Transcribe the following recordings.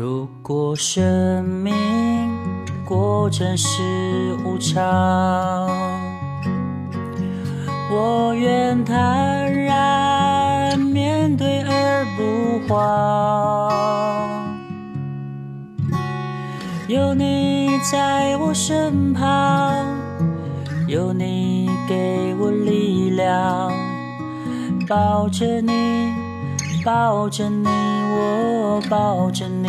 如果生命过程是无常，我愿坦然面对而不慌。有你在我身旁，有你给我力量，抱着你，抱着你，我抱着你，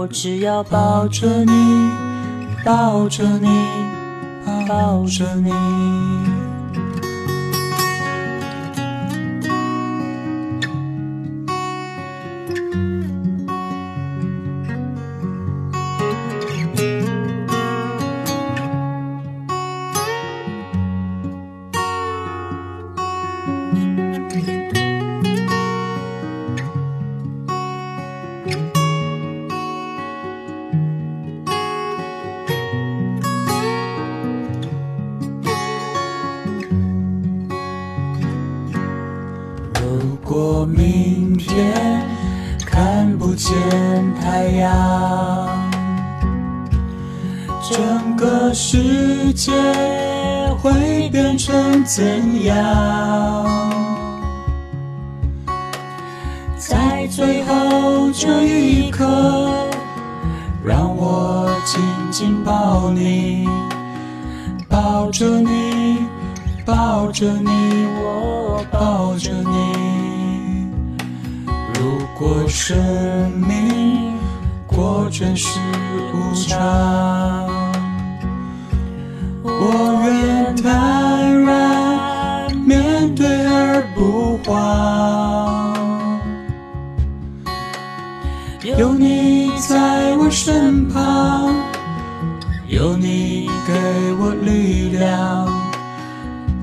我只要抱着你，抱着你，抱着你。见太阳，整个世界会变成怎样？在最后这一刻，让我紧紧抱你，抱着你，抱着你，我如果生命过程是无常。我愿坦然面对而不慌，有你在我身旁，有你给我力量，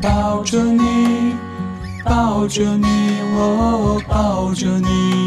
抱着你，抱着你，我抱着，你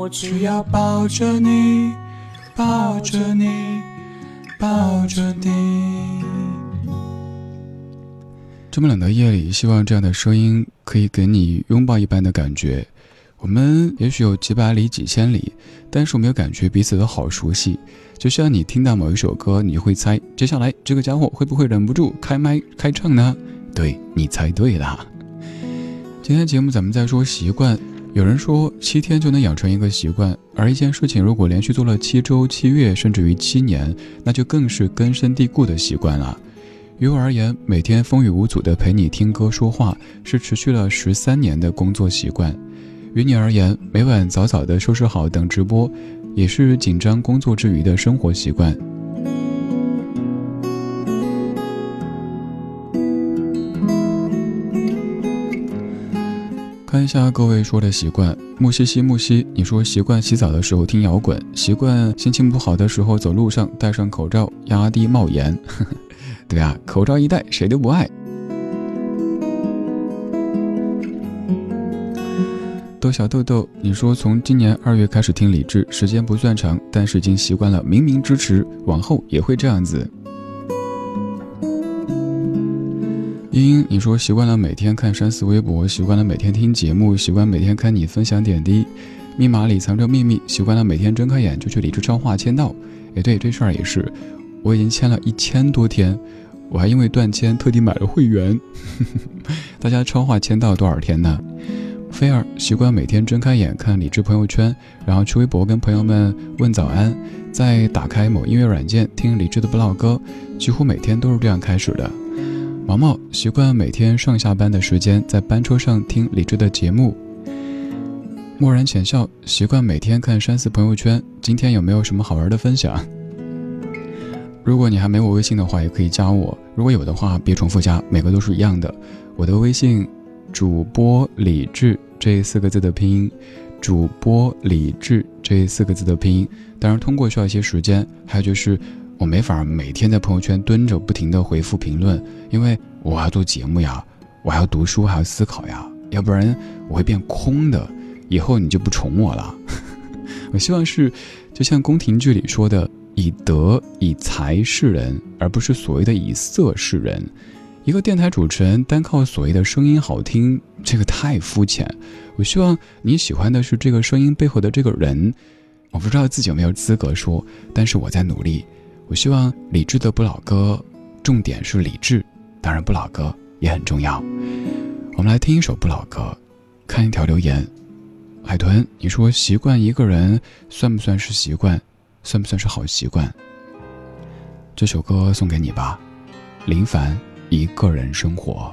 我只要抱着你，抱着你，抱着你。这么冷的夜里，希望这样的声音可以给你拥抱一般的感觉。我们也许有几百里、几千里，但是我们有感觉彼此都好熟悉。就像你听到某一首歌，你会猜接下来这个家伙会不会忍不住开麦开唱呢？对你猜对了。今天节目咱们在说习惯。有人说七天就能养成一个习惯，而一件事情如果连续做了七周、七月，甚至于七年，那就更是根深蒂固的习惯了。于我而言，每天风雨无阻的陪你听歌说话，是持续了十三年的工作习惯；于你而言，每晚早早的收拾好等直播，也是紧张工作之余的生活习惯。看一下各位说的习惯，木西西木西，你说习惯洗澡的时候听摇滚，习惯心情不好的时候走路上戴上口罩压低帽檐。对啊，口罩一戴，谁都不爱。豆小豆豆，你说从今年二月开始听李志，时间不算长，但是已经习惯了明明支持，往后也会这样子。茵茵，你说习惯了每天看山寺微博，习惯了每天听节目，习惯每天看你分享点滴。密码里藏着秘密，习惯了每天睁开眼就去理智超话签到。哎，对，这事儿也是，我已经签了一千多天，我还因为断签特地买了会员。大家超话签到多少天呢？菲儿习惯每天睁开眼看理智朋友圈，然后去微博跟朋友们问早安，再打开某音乐软件听理智的不老歌，几乎每天都是这样开始的。毛毛习惯每天上下班的时间在班车上听李智的节目。默然浅笑习惯每天看山寺朋友圈，今天有没有什么好玩的分享？如果你还没有微信的话，也可以加我；如果有的话，别重复加，每个都是一样的。我的微信。主播李智这四个字的拼音，主播李智这四个字的拼音，当然通过需要一些时间，还有就是我没法每天在朋友圈蹲着不停的回复评论，因为我要做节目呀，我还要读书，还要思考呀，要不然我会变空的，以后你就不宠我了。我希望是，就像宫廷剧里说的，以德以才示人，而不是所谓的以色示人。一个电台主持人单靠所谓的声音好听，这个太肤浅。我希望你喜欢的是这个声音背后的这个人。我不知道自己有没有资格说，但是我在努力。我希望理智的不老歌，重点是理智，当然不老歌也很重要。我们来听一首不老歌，看一条留言。海豚，你说习惯一个人算不算是习惯？算不算是好习惯？这首歌送给你吧，林凡。一个人生活。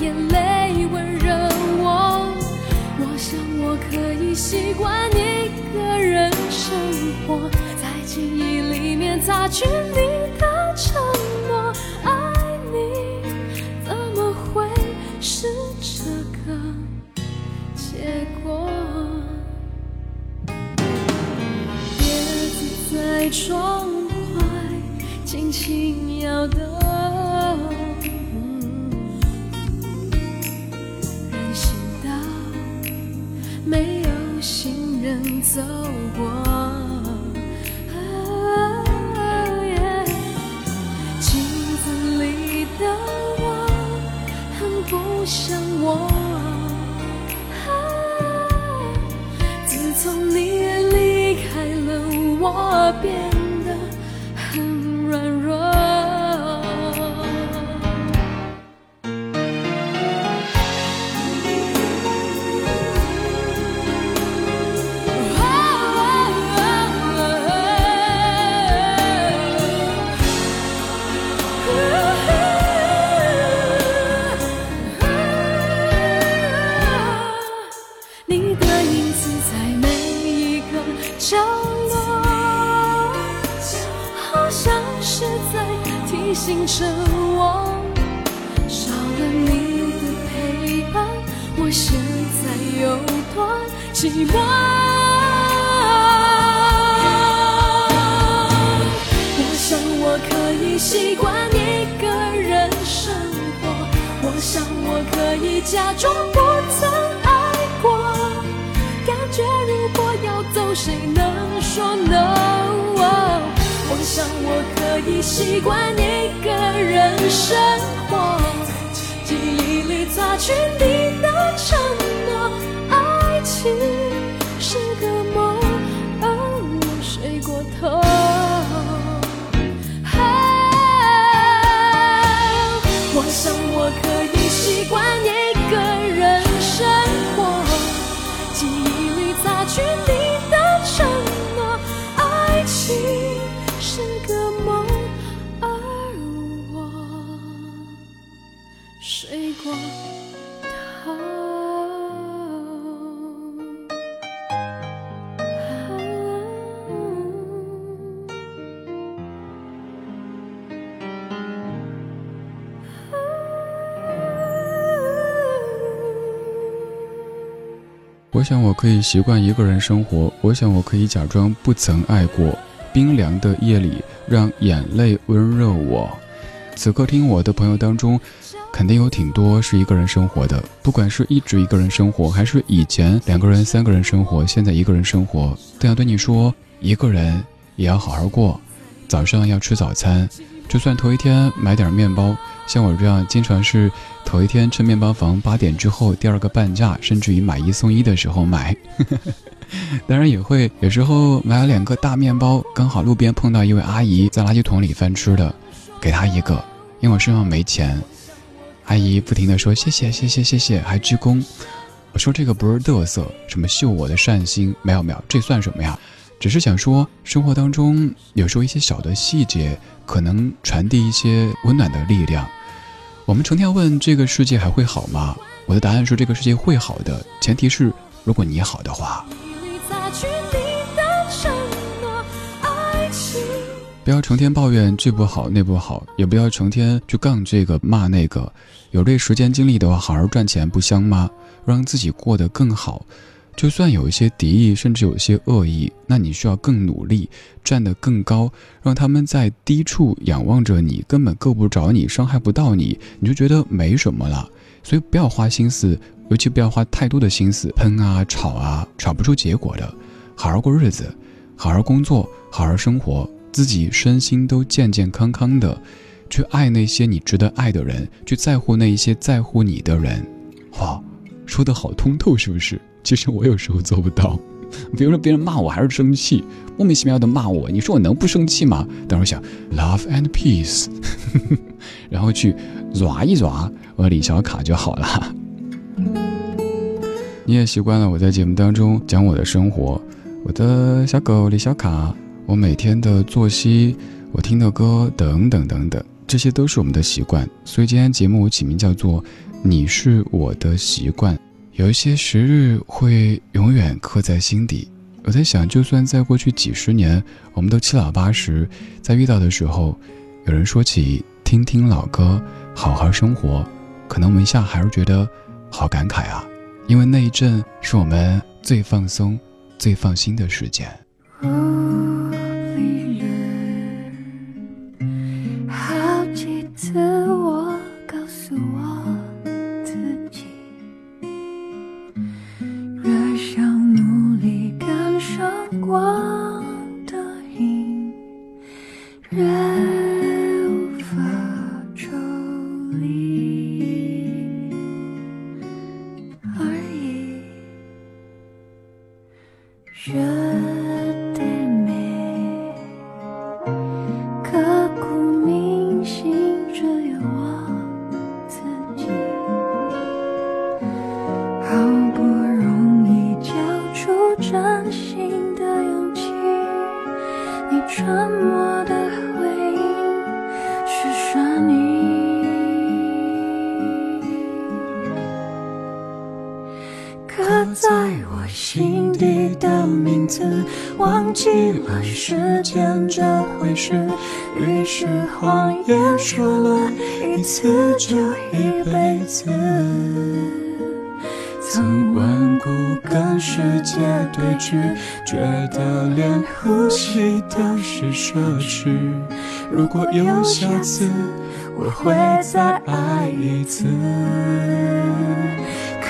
眼泪温热我。我想我可以习惯一个人生活，在。记忆里面擦去你的承诺，爱你怎么会是这个结果？叶子在窗外轻轻摇动，走过，啊镜子里的我很不像我。自从你离开了我，变。寂寞？我想我可以习惯一个人生活，我想我可以假装不曾爱过，感觉如果要走，谁能说 no？我想我可以习惯一个人生活，记忆里擦去你的承诺，情。我想我可以习惯一个人生活，我想我可以假装不曾爱过。冰凉的夜里，让眼泪温热我。此刻听我的朋友当中，肯定有挺多是一个人生活的。不管是一直一个人生活，还是以前两个人、三个人生活，现在一个人生活，都想对你说：一个人也要好好过。早上要吃早餐，就算头一天买点面包。像我这样，经常是头一天趁面包房，八点之后第二个半价，甚至于买一送一的时候买。当然也会有时候买了两个大面包，刚好路边碰到一位阿姨在垃圾桶里翻吃的，给她一个，因为我身上没钱。阿姨不停的说谢谢谢谢谢谢，还鞠躬。我说这个不是嘚瑟，什么秀我的善心，没有没有，这算什么呀？只是想说，生活当中有时候一些小的细节，可能传递一些温暖的力量。我们成天问这个世界还会好吗？我的答案是这个世界会好的，前提是如果你好的话。不要成天抱怨这不好那不好，也不要成天去杠这个骂那个。有这时间精力的话，好好赚钱不香吗？让自己过得更好。就算有一些敌意，甚至有一些恶意，那你需要更努力，站得更高，让他们在低处仰望着你，根本够不着你，伤害不到你，你就觉得没什么了。所以不要花心思，尤其不要花太多的心思喷啊、吵啊，吵不出结果的。好好过日子，好好工作，好好生活，自己身心都健健康康的，去爱那些你值得爱的人，去在乎那一些在乎你的人。哇，说的好通透，是不是？其实我有时候做不到，比如说别人骂我还是生气，莫名其妙的骂我，你说我能不生气吗？等会想 love and peace，然后去抓一抓我李小卡就好了。你也习惯了我在节目当中讲我的生活，我的小狗李小卡，我每天的作息，我听的歌等等等等，这些都是我们的习惯。所以今天节目我起名叫做你是我的习惯。有一些时日会永远刻在心底。我在想，就算在过去几十年，我们都七老八十，在遇到的时候，有人说起听听老歌，好好生活，可能我们一下还是觉得好感慨啊，因为那一阵是我们最放松、最放心的时间。是谎言说了一次就一辈子。曾顽固跟世界对峙，觉得连呼吸都是奢侈。如果有下次，我会再爱一次。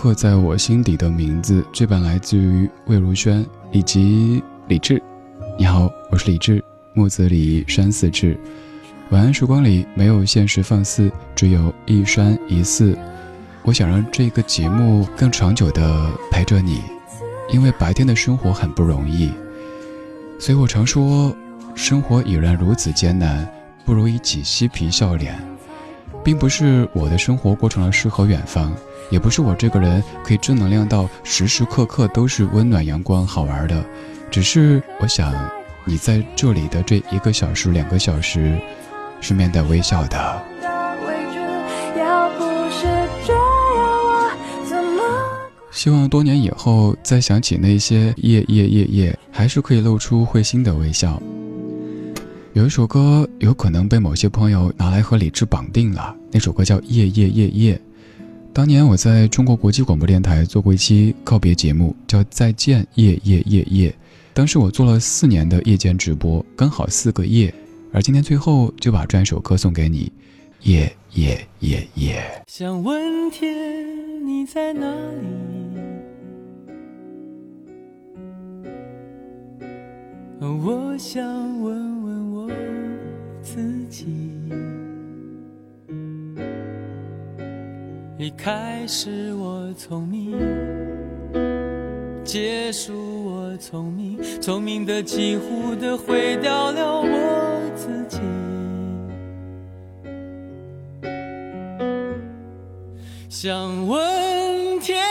刻在我心底的名字，这版来自于魏如萱以及李志。你好，我是李志，木子李，山寺志。晚安时光里没有现实放肆，只有一山一寺。我想让这个节目更长久的陪着你，因为白天的生活很不容易，所以我常说，生活已然如此艰难，不如一起嬉皮笑脸。并不是我的生活过成了诗和远方，也不是我这个人可以正能量到时时刻刻都是温暖阳光好玩的，只是我想，你在这里的这一个小时、两个小时。是面带微笑的。希望多年以后再想起那些夜夜夜夜，还是可以露出会心的微笑。有一首歌有可能被某些朋友拿来和李志绑定了，那首歌叫《夜夜夜夜》。当年我在中国国际广播电台做过一期告别节目，叫《再见夜夜夜夜》。当时我做了四年的夜间直播，刚好四个夜。而今天最后就把这首歌送给你，夜夜夜夜。想问天你在哪里？我想问己。一开始我聪明，结束我聪明，聪明的几乎的毁掉了我。自己想问天，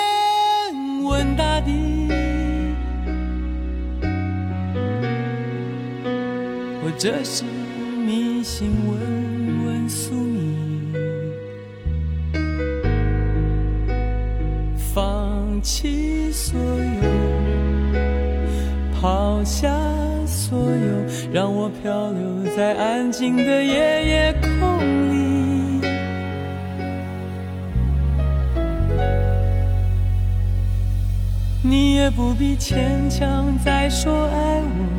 问大地，或者是迷信，问问宿命，放弃所有，抛下。所有让我漂流在安静的夜夜空里，你也不必牵强再说爱我，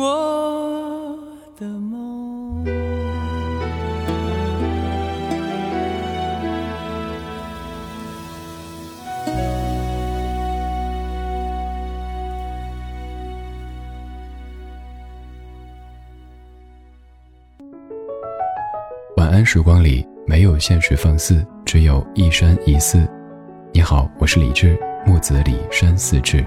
我的梦。晚安时光里没有现实放肆，只有一山一寺。你好，我是李志，木子李山寺志。